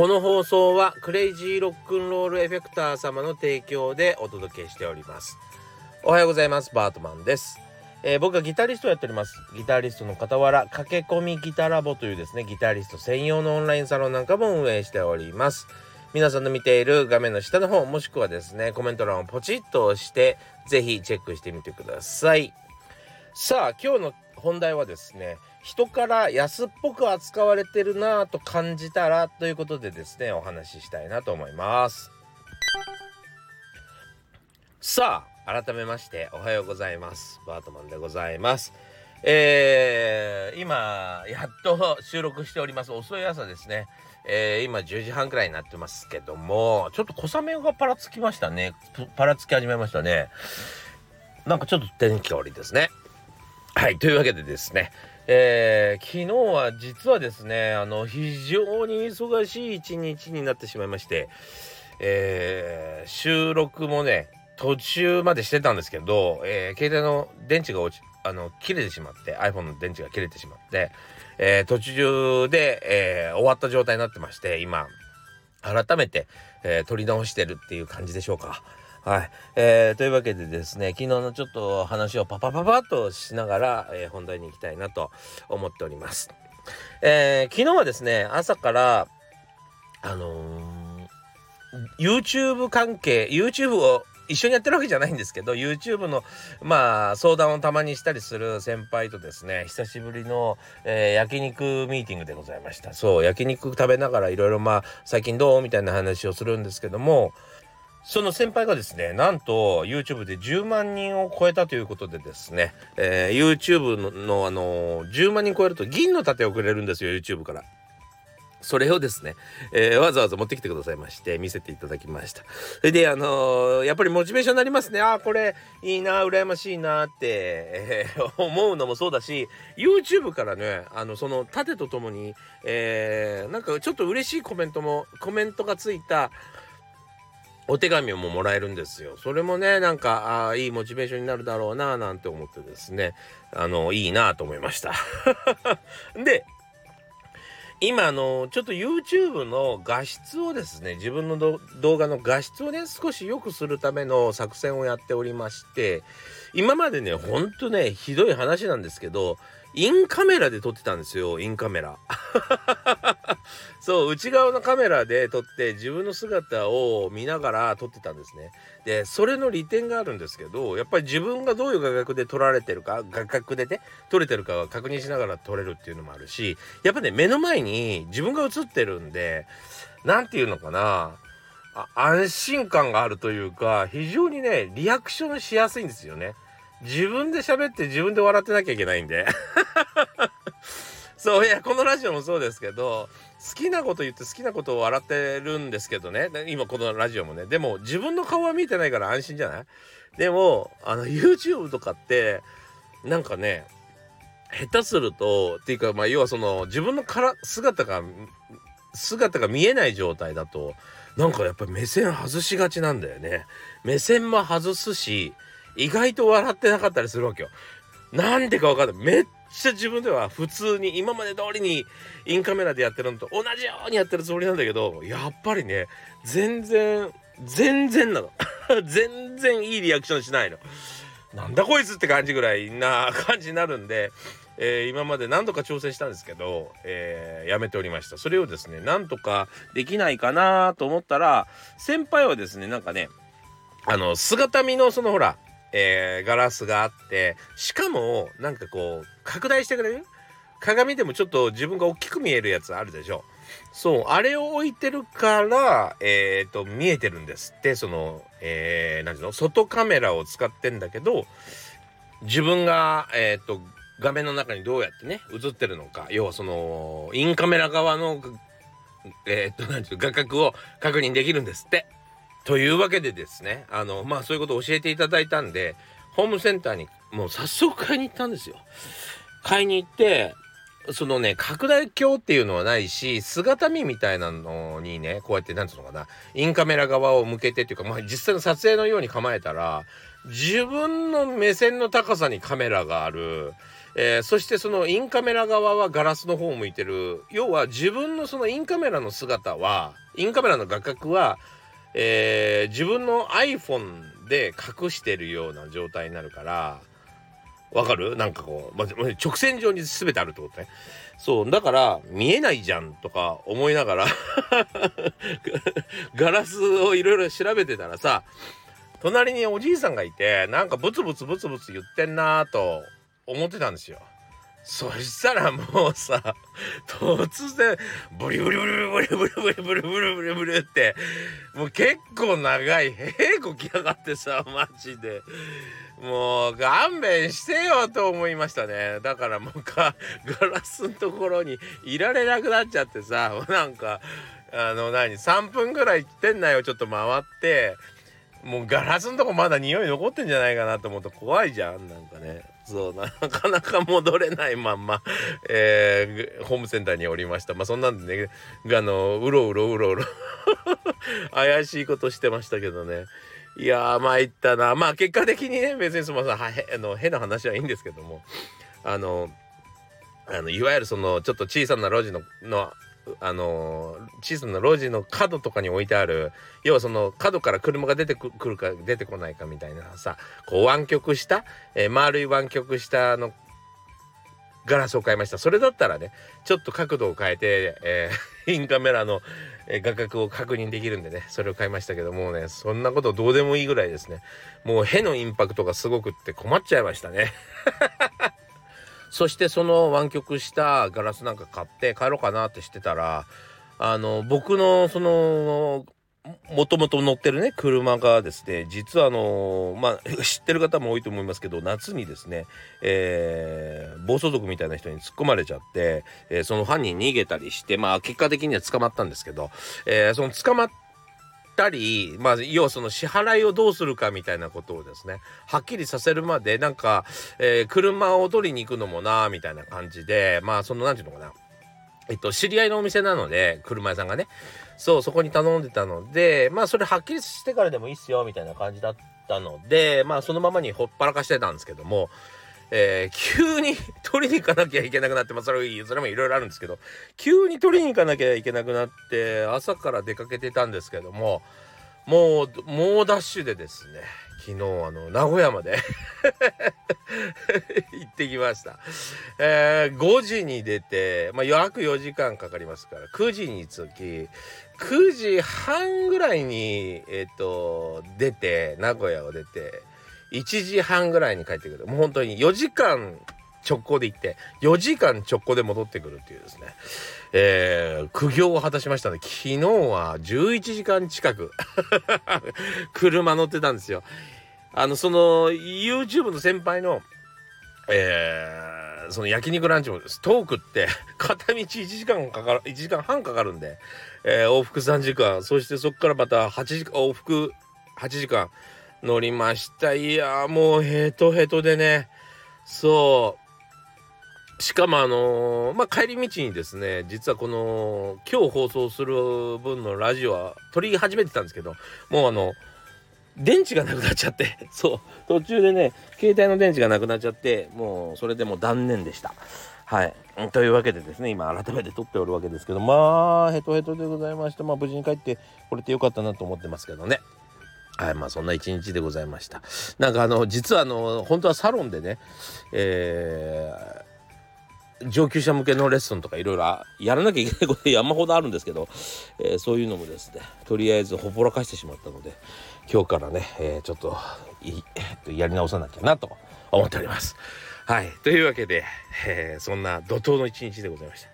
この放送はクレイジーロックンロールエフェクター様の提供でお届けしております。おはようございます。バートマンです。えー、僕はギタリストをやっております。ギタリストの傍ら駆け込みギタラボというですねギタリスト専用のオンラインサロンなんかも運営しております。皆さんの見ている画面の下の方もしくはですねコメント欄をポチッと押してぜひチェックしてみてください。さあ今日の本題はですね人から安っぽく扱われてるなぁと感じたらということでですねお話ししたいなと思います。さあ改めましておはようございます。バートマンでございます。えー、今やっと収録しております。遅い朝ですね。えー、今10時半くらいになってますけどもちょっと小雨がパラつきましたね。パラつき始めましたね。なんかちょっと天気が悪いですね。はいというわけでですねえー、昨日は実はですねあの非常に忙しい一日になってしまいまして、えー、収録もね途中までしてたんですけど、えー、携帯の電池が落ちあの切れてしまって iPhone の電池が切れてしまって、えー、途中で、えー、終わった状態になってまして今改めて、えー、撮り直してるっていう感じでしょうか。はい、えー、というわけでですね昨日のちょっと話をパパパパッとしながら、えー、本題に行きたいなと思っております。えー、昨日はですね朝からあのー、YouTube 関係 YouTube を一緒にやってるわけじゃないんですけど YouTube のまあ相談をたまにしたりする先輩とですね久しぶりの、えー、焼肉ミーティングでございましたそう焼肉食べながらいろいろまあ最近どうみたいな話をするんですけどもその先輩がですね、なんと YouTube で10万人を超えたということでですね、えー、YouTube ののあのー、10万人超えると銀の盾をくれるんですよ、YouTube から。それをですね、えー、わざわざ持ってきてくださいまして、見せていただきました。それで、あのー、やっぱりモチベーションになりますね。ああ、これいいな、羨ましいなって、えー、思うのもそうだし、YouTube からね、あの、その盾とともに、えー、なんかちょっと嬉しいコメントも、コメントがついた、お手紙ももらえるんですよ。それもね、なんか、あいいモチベーションになるだろうな、なんて思ってですね、あの、いいなと思いました。で、今、あの、ちょっと YouTube の画質をですね、自分の動画の画質をね、少し良くするための作戦をやっておりまして、今までね、ほんとね、ひどい話なんですけど、インカメラで撮ってたんですよインカメラ。そう内側のカメラで撮って自分の姿を見ながら撮ってたんですね。でそれの利点があるんですけどやっぱり自分がどういう画角で撮られてるか画角でね撮れてるかは確認しながら撮れるっていうのもあるしやっぱね目の前に自分が映ってるんで何て言うのかな安心感があるというか非常にねリアクションしやすいんですよね。自分で喋って自分で笑ってなきゃいけないんで。そういやこのラジオもそうですけど好きなこと言って好きなことを笑ってるんですけどね。今このラジオもね。でも自分の顔は見えてないから安心じゃない？でもあの YouTube とかってなんかね下手するとっていうかまあ要はその自分のから姿が姿が見えない状態だとなんかやっぱり目線外しがちなんだよね目線も外すし意外と笑ってなかったりするわけよ。なんでかわかんない。めっちゃ自分では普通に今まで通りにインカメラでやってるのと同じようにやってるつもりなんだけど、やっぱりね、全然、全然なの。全然いいリアクションしないの。なんだこいつって感じぐらいな感じになるんで、えー、今まで何度か調整したんですけど、えー、やめておりました。それをですね、なんとかできないかなと思ったら、先輩はですね、なんかね、あの、姿見のそのほら、えー、ガラスがあってしかもなんかこう拡大してくれる？鏡でもちょっと自分が大きく見えるやつあるでしょ？そうあれを置いてるからえっ、ー、と見えてるんですってそのえー、何ていうの？外カメラを使ってんだけど自分がえっ、ー、と画面の中にどうやってね映ってるのか要はそのインカメラ側のえっ、と何ていう画角を確認できるんですって。というわけでですねあのまあそういうことを教えていただいたんでホームセンターにもう早速買いに行ったんですよ。買いに行ってそのね拡大鏡っていうのはないし姿見みたいなのにねこうやって何ていうのかなインカメラ側を向けてっていうかまあ実際の撮影のように構えたら自分の目線の高さにカメラがあるえー、そしてそのインカメラ側はガラスの方を向いてる要は自分のそのインカメラの姿はインカメラの画角は、えー、自分の iPhone で隠してるような状態になるからわかる？なんかこう、ま直線上に全てあるってことね。そう。だから、見えないじゃんとか思いながら ガラスをいろいろ調べてたらさ、隣におじいさんがいて、なんかブツブツブツブツ言ってんなーと思ってたんですよ。そしたらもうさ突然ブリブリブリブリブリブリブリブリブリブリってもう結構長い屁こきやがってさマジで。もう勘弁してよと思いましたね。だからもうかガラスのところにいられなくなっちゃってさなんかあの何3分ぐらい店内をちょっと回って。もうガラスのとこまだ匂い残ってんじゃないかなと思うと怖いじゃんなんかね。そうなかなか戻れないまんま、えー、ホームセンターにおりました。まあそんなんでねあのうろうろうろうろ 怪しいことしてましたけどね。いやー参ったな。まあ結果的にね別にそのさあの変な話はいいんですけどもあのあのいわゆるそのちょっと小さな路地ののあの小さな路地の角とかに置いてある要はその角から車が出てくるか出てこないかみたいなさこう湾曲した、えー、丸い湾曲したのガラスを買いました。それだったらねちょっと角度を変えて、えー、インカメラの画角を確認できるんでねそれを買いましたけどもうねそんなことどうでもいいぐらいですね。もうへのインパクトがすごくって困っちゃいましたね。そしてその湾曲したガラスなんか買って帰ろうかなってしてたらあの僕のそのもともと乗ってるね車がですね実はあのまあ知ってる方も多いと思いますけど夏にですね、えー、暴走族みたいな人に突っ込まれちゃって、えー、その犯人逃げたりしてまあ結果的には捕まったんですけど、えー、その捕まったり、まあ、要はその支払いをどうするかみたいなことをですね、はっきりさせるまで、なんか、えー、車を取りに行くのもな、みたいな感じで、まあ、その、なんていうのかな。えっと、知り合いのお店なので、車屋さんがね、そう、そこに頼んでたので、まあ、それはっきりしてからでもいいっすよ、みたいな感じだったので、まあ、そのままにほっぱらかしてたんですけども、えー、急に取りに行かなきゃいけなくなって、まあ、それそれもいろいろあるんですけど、急に取りに行かなきゃいけなくなって、朝から出かけてたんですけども、もう、もうダッシュでですね、昨日あの、名古屋まで 行ってきました。えー、5時に出て、まあ、約4時間かかりますから、9時に着き、9時半ぐらいに、えっ、ー、と、出て、名古屋を出て、1時半ぐらいに帰ってくる。もう本当に4時間直行で行って、4時間直行で戻ってくるっていうですね、えー、苦行を果たしましたね。昨日は11時間近く 車乗ってたんですよ。あの、その、YouTube の先輩の、えー、その焼肉ランチもトークって片道1時間かかる、1時間半かかるんで、えー、往復3時間、そしてそこからまた8時間、往復8時間乗りました。いやもうヘトヘトでね、そう、しかもあのー、まあ、帰り道にですね、実はこの、今日放送する分のラジオは撮り始めてたんですけど、もうあの、電池がなくなっちゃって。そう。途中でね携帯の電池がなくなっちゃってもうそれでもう断念でした。はい。というわけでですね今改めて撮っておるわけですけどまあヘトヘトでございましてまあ無事に帰ってこれてよかったなと思ってますけどね。はい、まあそんな一日でございました。なんかあの、実はあの、本当はサロンでね、えー、上級者向けのレッスンとかいろいろやらなきゃいけないこと山ほどあるんですけど、えー、そういうのもですね、とりあえずほぼらかしてしまったので、今日からね、えー、ちょっとやり直さなきゃなと思っております。はい。というわけで、えー、そんな怒涛の一日でございました。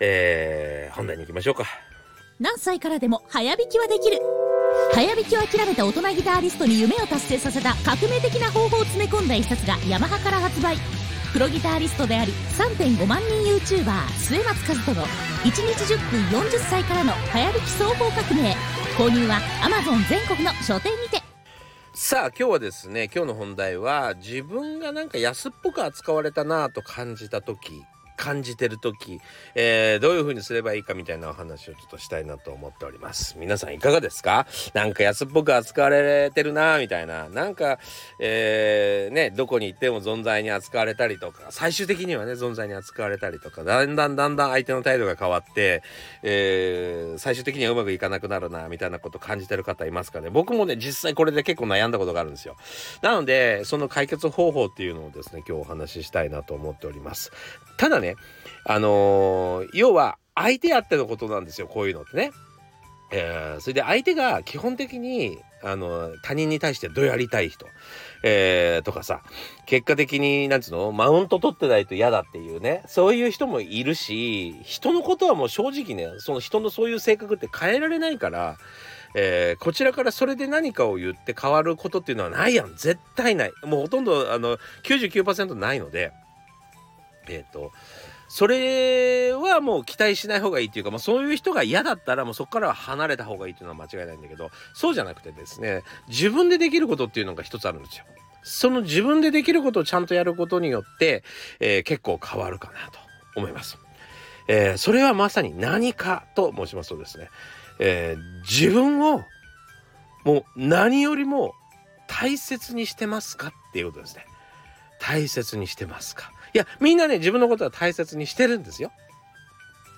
えー、本題に行きましょうか。何歳からでも早弾きはできる。早弾きを諦めた大人ギタリストに夢を達成させた革命的な方法を詰め込んだ一冊がヤマハから発売。プロギタリストであり3.5万人 YouTuber 末松和人の1日10分40歳からの早弾き双方革命。購入は Amazon 全国の書店にて。さあ今日はですね今日の本題は自分がなんか安っぽく扱われたなと感じた時。感じてる時、えー、どういう風にすればいいかみたいなお話をちょっとしたいなと思っております。皆さんいかがですか？なんか安っぽく扱われてるなみたいな。なんか、えー、ねどこに行っても存在に扱われたりとか最終的にはね存在に扱われたりとかだんだんだんだん相手の態度が変わって、えー、最終的にはうまくいかなくなるなみたいなこと感じてる方いますかね。僕もね実際これで結構悩んだことがあるんですよ。なのでその解決方法っていうのをですね今日お話ししたいなと思っております。ただねねあのー、要は相手あってのことなんですよこういうのってね。えー、それで相手が基本的にあの他人に対してどうやりたい人、えー、とかさ結果的になんつうのマウント取ってないと嫌だっていうねそういう人もいるし人のことはもう正直ねその人のそういう性格って変えられないから。えー、こちらからそれで何かを言って変わることっていうのはないやん絶対ないもうほとんどあの99%ないのでえっ、ー、とそれはもう期待しない方がいいっていうか、まあ、そういう人が嫌だったらもうそこからは離れた方がいいっていうのは間違いないんだけどそうじゃなくてですね自分でできることっていうのが一つあるんですよ。その自分でできることをちゃんとやることによって、えー、結構変わるかなと思います。えー、それはまさに何かと申しますとですね、えー、自分をもう何よりも大切にしてますかっていうことですね。大切にしてますかいやみんなね自分のことは大切にしてるんですよ。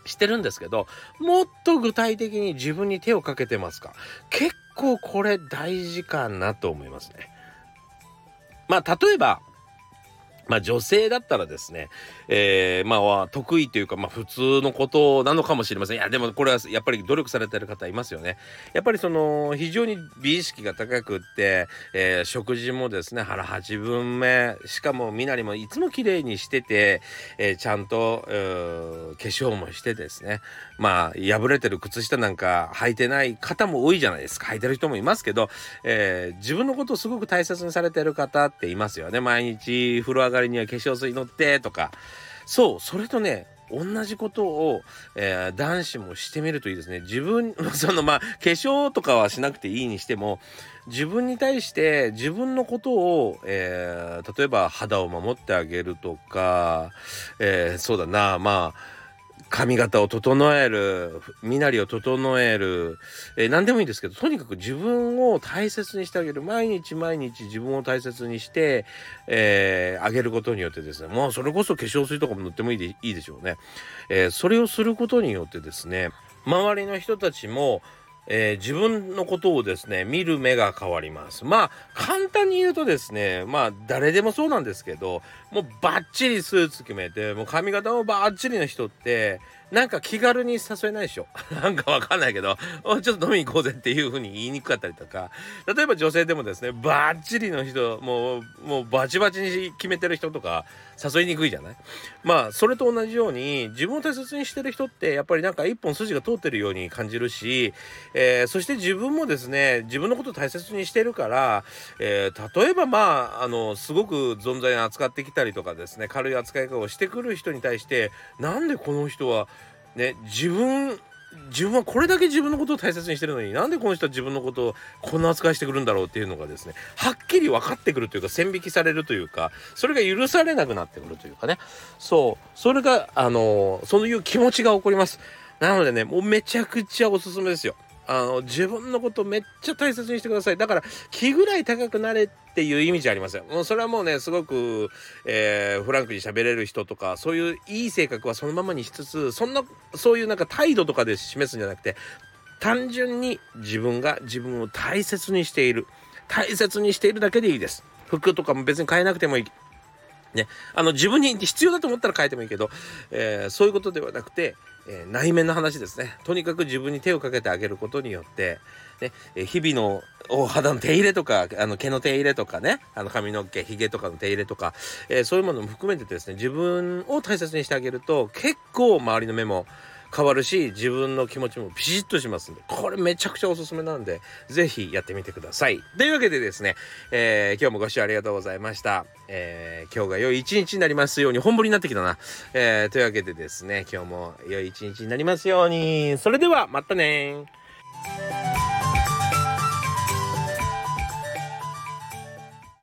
してるんですけどもっと具体的に自分に手をかけてますか結構これ大事かなと思いますね。まあ例えばまあ女性だったらですね、えー、まあ得意というか、まあ普通のことなのかもしれません。いや、でもこれはやっぱり努力されてる方いますよね。やっぱりその非常に美意識が高くって、えー、食事もですね、腹八分目、しかも身なりもいつも綺麗にしてて、えー、ちゃんと、化粧もしてですね、まあ破れてる靴下なんか履いてない方も多いじゃないですか。履いてる人もいますけど、えー、自分のことをすごく大切にされてる方っていますよね。毎日風呂上がりには化粧水乗ってとか。そう、それとね、同じことを、えー、男子もしてみるといいですね。自分、そのまあ、化粧とかはしなくていいにしても、自分に対して自分のことを、えー、例えば肌を守ってあげるとか、えー、そうだな、まあ、髪型を整える身なりを整える、えー、何でもいいんですけどとにかく自分を大切にしてあげる。毎日毎日自分を大切にして、えー、あげることによってですねもうそれこそ化粧水とかも塗ってもいいでいいでしょうね、えー、それをすることによってですね周りの人たちもえー、自分のことをですね見る目が変わります。まあ簡単に言うとですねまあ誰でもそうなんですけどもうバッチリスーツ決めてもう髪型もバッチリの人ってなんか気軽に誘えないでしょ。なんかわかんないけどちょっと飲みに行こうぜっていう風に言いにくかったりとか。例えば女性でもですねバッチリの人もうもうバチバチに決めてる人とか誘いにくいじゃない？まあそれと同じように自分を大切にしてる人ってやっぱりなんか一本筋が通ってるように感じるし、えー、そして自分もですね自分のことを大切にしてるから、えー、例えばまああのすごく存在に扱ってきたりとかですね軽い扱い方をしてくる人に対してなんでこの人はね自分自分はこれだけ自分のことを大切にしてるのになんでこの人は自分のことをこんな扱いしてくるんだろうっていうのがですねはっきり分かってくるというか線引きされるというかそれが許されなくなってくるというかね。そう。それがあのそういう気持ちが起こります。なのでねもうめちゃくちゃおすすめですよ。あの自分のことめっちゃ大切にしてください。だから気ぐらい高くなれっていう意味じゃありません。もうそれはもうねすごく、えー、フランクに喋れる人とかそういういい性格はそのままにしつつそんなそういうなんか態度とかで示すんじゃなくて単純に自分が自分を大切にしている。大切にしているだけでいいです。服とかも別に変えなくてもいい。ね、あの自分に必要だと思ったら変えてもいいけど、えー、そういうことではなくて、えー、内面の話ですね。とにかく自分に手をかけてあげることによって、ね、えー、日々のお肌の手入れとかあの毛の手入れとかね。あの髪の毛ひげとかの手入れとか、えそういうものも含めてですね自分を大切にしてあげると結構周りの目も変わるし自分の気持ちもピシッとしますんで。これめちゃくちゃおすすめなんで是非やってみてください。というわけでですね、えー、今日もご視聴ありがとうございました、えー、今日が良い一日になりますように本降りになってきたな、えー、というわけでですね今日も良い一日になりますように。それではまたね